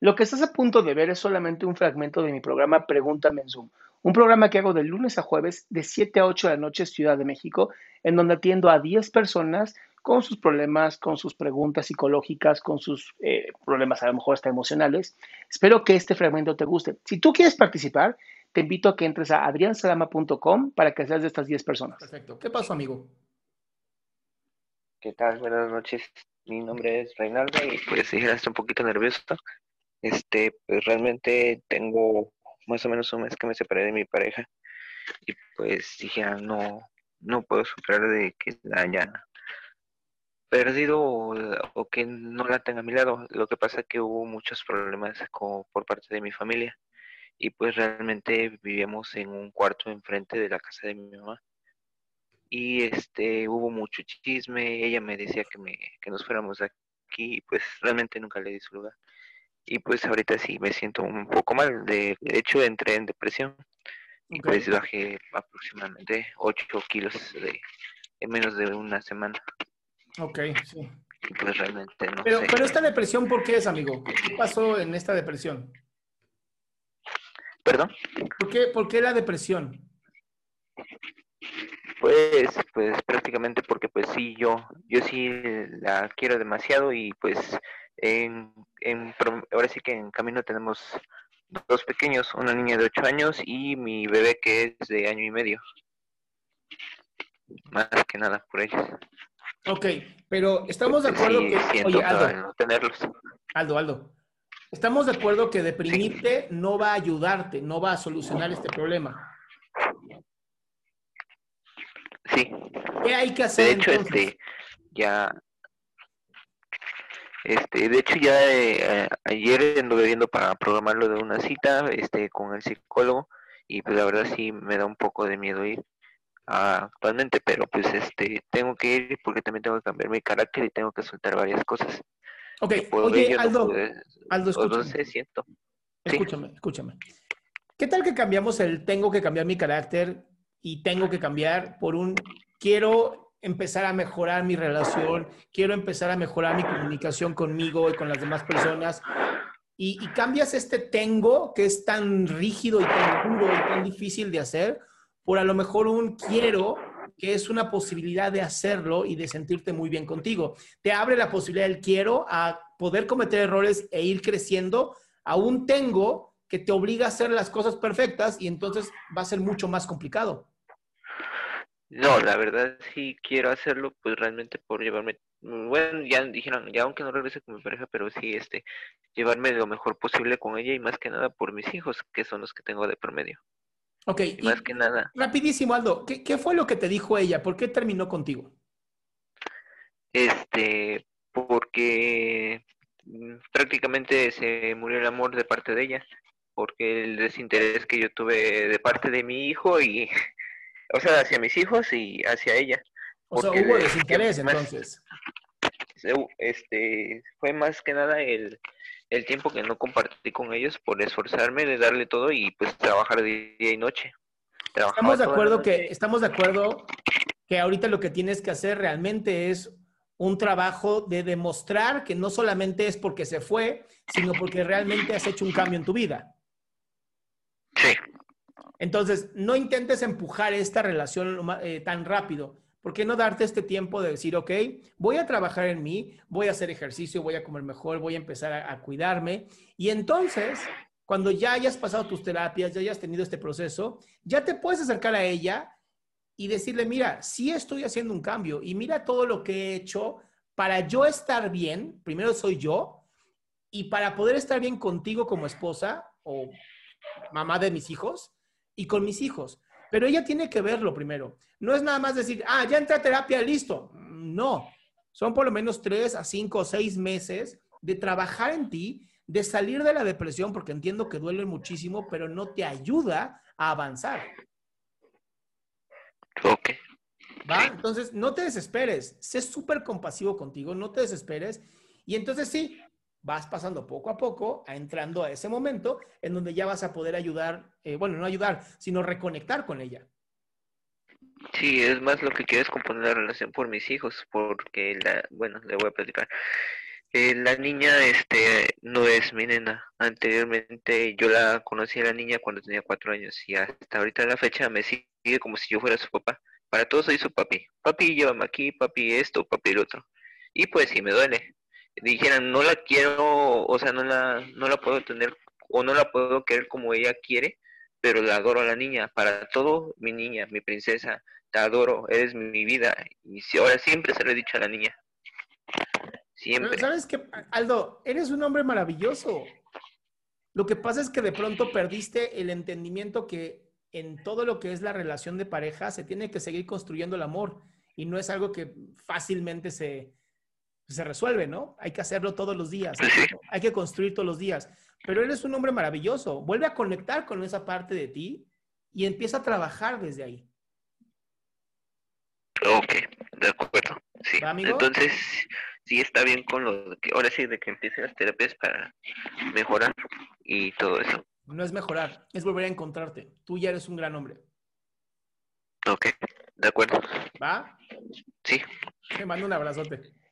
Lo que estás a punto de ver es solamente un fragmento de mi programa Pregúntame en Zoom, un programa que hago de lunes a jueves de 7 a 8 de la noche Ciudad de México, en donde atiendo a 10 personas con sus problemas, con sus preguntas psicológicas, con sus eh, problemas a lo mejor hasta emocionales. Espero que este fragmento te guste. Si tú quieres participar, te invito a que entres a adriansalama.com para que seas de estas 10 personas. Perfecto. ¿Qué pasó, amigo? ¿Qué tal? Buenas noches. Mi nombre es Reinaldo y pues sí, estoy un poquito nervioso. Este, pues realmente tengo más o menos un mes que me separé de mi pareja y pues dije, ah, no, no puedo superar de que la haya perdido o, que no la tenga a mi lado. Lo que pasa es que hubo muchos problemas por parte de mi familia y pues realmente vivíamos en un cuarto enfrente de la casa de mi mamá y este hubo mucho chisme, ella me decía que me que nos fuéramos aquí y pues realmente nunca le di su lugar. Y pues ahorita sí me siento un poco mal, de, de hecho entré en depresión y pues bajé aproximadamente 8 kilos de, en menos de una semana Ok, sí. y pues realmente no Pero, sé. pero esta depresión, ¿por qué es, amigo? ¿Qué pasó en esta depresión? ¿Perdón? ¿Por qué, por qué la depresión? Pues, pues prácticamente porque pues sí, yo, yo sí la quiero demasiado y pues en, ahora sí que en camino tenemos dos pequeños, una niña de ocho años y mi bebé que es de año y medio. Más que nada por ellos. Ok, pero estamos de acuerdo Sí, que... siento Oye, Aldo, tenerlos. Aldo, Aldo. Estamos de acuerdo que deprimirte no va a ayudarte, no va a solucionar este problema. Sí, ¿Qué hay que hacer de hecho, entonces? este, ya, este, de hecho ya eh, ayer anduve viendo para programarlo de una cita, este, con el psicólogo y pues la verdad sí me da un poco de miedo ir ah, actualmente, pero pues este, tengo que ir porque también tengo que cambiar mi carácter y tengo que soltar varias cosas. Ok, oye, ello no Aldo, Aldo, o no escúchame. sé, siento. Sí. Escúchame, escúchame. ¿Qué tal que cambiamos el tengo que cambiar mi carácter y tengo que cambiar por un quiero empezar a mejorar mi relación, quiero empezar a mejorar mi comunicación conmigo y con las demás personas? Y, y cambias este tengo que es tan rígido y tan duro y tan difícil de hacer por a lo mejor un quiero que es una posibilidad de hacerlo y de sentirte muy bien contigo. Te abre la posibilidad del quiero a poder cometer errores e ir creciendo a un tengo que te obliga a hacer las cosas perfectas y entonces va a ser mucho más complicado. No, la verdad sí quiero hacerlo, pues realmente por llevarme, bueno, ya dijeron, ya aunque no regrese con mi pareja, pero sí, este, llevarme lo mejor posible con ella y más que nada por mis hijos, que son los que tengo de promedio. Ok, Y y más que nada, rapidísimo, Aldo, ¿qué, qué fue lo que te dijo ella? ¿Por qué terminó contigo? este, porque mm, prácticamente se murió el amor de parte de ella, porque el desinterés que yo tuve de parte de mi hijo y, o sea, hacia mis hijos y hacia ella. O sea, hubo de- desinterés más- entonces. este fue más que nada el, el tiempo que no compartí con ellos por esforzarme de darle todo y pues trabajar día y noche. Trabajaba Estamos de acuerdo que estamos de acuerdo que ahorita lo que tienes que hacer realmente es un trabajo de demostrar que no solamente es porque se fue, sino porque realmente has hecho un cambio en tu vida. Sí. Entonces, no intentes empujar esta relación eh, tan rápido. ¿Por qué no darte este tiempo de decir, ok, voy a trabajar en mí, voy a hacer ejercicio, voy a comer mejor, voy a empezar a, a cuidarme? Y entonces, cuando ya hayas pasado tus terapias, ya hayas tenido este proceso, ya te puedes acercar a ella y decirle, mira, sí estoy haciendo un cambio y mira todo lo que he hecho para yo estar bien, primero soy yo, y para poder estar bien contigo como esposa o mamá de mis hijos y con mis hijos. Pero ella tiene que verlo primero. No es nada más decir, ah, ya entré a terapia, listo. No, son por lo menos tres a cinco o seis meses de trabajar en ti, de salir de la depresión, porque entiendo que duele muchísimo, pero no te ayuda a avanzar. Ok. ¿Va? Entonces, no te desesperes. Sé súper compasivo contigo, no te desesperes. Y entonces sí, vas pasando poco a poco, a entrando a ese momento en donde ya vas a poder ayudar, eh, bueno, no ayudar, sino reconectar con ella. Sí, es más lo que quiero es componer la relación por mis hijos, porque la, bueno, le voy a platicar. Eh, la niña, este, no es mi nena. Anteriormente yo la conocí a la niña cuando tenía cuatro años y hasta ahorita la fecha me sigue como si yo fuera su papá. Para todos soy su papi. Papi, llévame aquí, papi esto, papi el otro. Y pues sí me duele dijeran, no la quiero, o sea, no la, no la puedo tener o no la puedo querer como ella quiere, pero la adoro a la niña. Para todo, mi niña, mi princesa, te adoro, eres mi vida. Y si, ahora siempre se lo he dicho a la niña. Siempre. ¿Sabes qué, Aldo? Eres un hombre maravilloso. Lo que pasa es que de pronto perdiste el entendimiento que en todo lo que es la relación de pareja se tiene que seguir construyendo el amor y no es algo que fácilmente se, se resuelve, ¿no? Hay que hacerlo todos los días, hay que construir todos los días. Pero eres un hombre maravilloso, vuelve a conectar con esa parte de ti y empieza a trabajar desde ahí. Ok, de acuerdo. Sí. Entonces, sí está bien con lo que ahora sí de que empiecen las terapias para mejorar y todo eso. No es mejorar, es volver a encontrarte. Tú ya eres un gran hombre. Ok, de acuerdo. ¿Va? Sí. Te mando un abrazote.